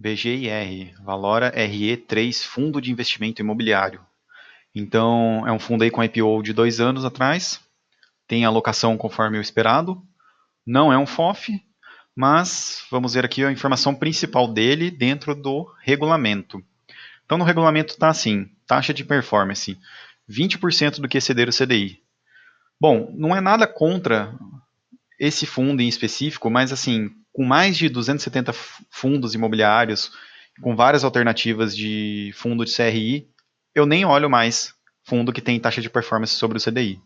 BGIR, Valora RE3 Fundo de Investimento Imobiliário. Então, é um fundo aí com IPO de dois anos atrás, tem alocação conforme o esperado, não é um FOF, mas vamos ver aqui a informação principal dele dentro do regulamento. Então, no regulamento está assim, taxa de performance, 20% do que exceder o CDI. Bom, não é nada contra esse fundo em específico, mas assim, com mais de 270 fundos imobiliários, com várias alternativas de fundo de CRI, eu nem olho mais fundo que tem taxa de performance sobre o CDI.